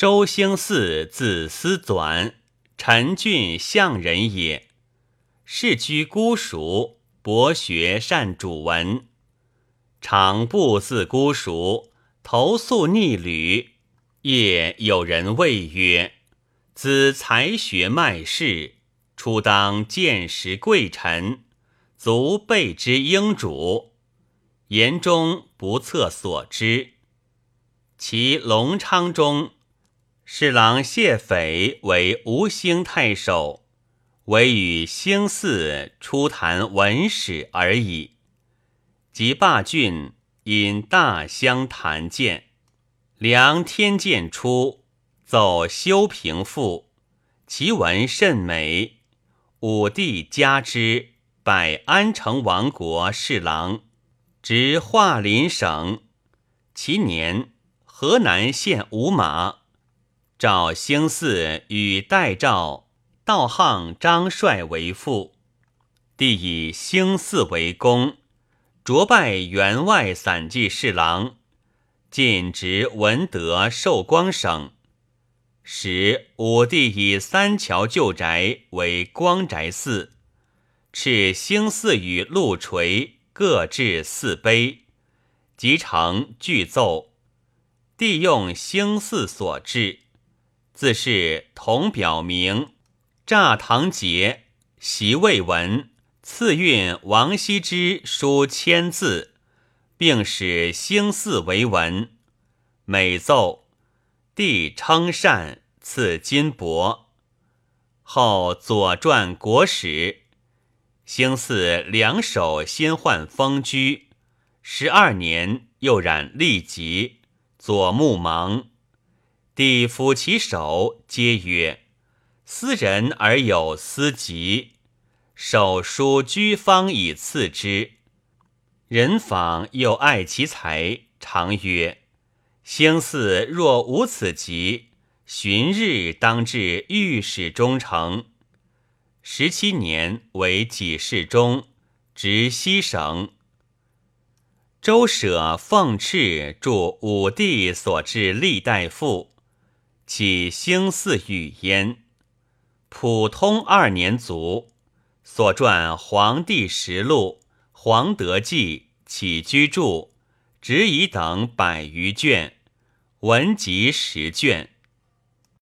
周兴嗣字思纂，陈郡相人也。世居姑蜀，博学善主文，常步自姑蜀，投宿逆旅。夜有人谓曰：“子才学迈仕，初当见识贵臣，足备之应主。”言中不测所知。其隆昌中。侍郎谢斐为吴兴太守，唯与兴嗣初谈文史而已。及罢郡，因大相谈见。梁天监初奏修平赋，其文甚美。武帝嘉之，拜安成王国侍郎，执华林省。其年，河南县吴马。赵兴嗣与代赵道行张帅为父，帝以兴嗣为公，擢拜员外散骑侍郎，进职文德寿光省。时武帝以三桥旧宅为光宅寺，敕兴嗣与陆垂各置四碑，即成具奏。帝用兴嗣所制。自是同表明，乍堂节，习未文，赐运王羲之书千字，并使兴嗣为文。每奏，帝称善，赐金帛。后《左传》国史，兴嗣两手先患风居，十二年又染痢疾，左目盲。帝抚其手，皆曰：“斯人而有斯疾，手书居方以赐之。”人访又爱其才，常曰：“兴嗣若无此疾，旬日当至御史中丞。”十七年为己事中，直西省。周舍奉敕著武帝所制历代赋。起兴嗣雨焉，普通二年卒。所撰《黄帝实录》《黄德记》《起居注》《执以》等百余卷，文集十卷。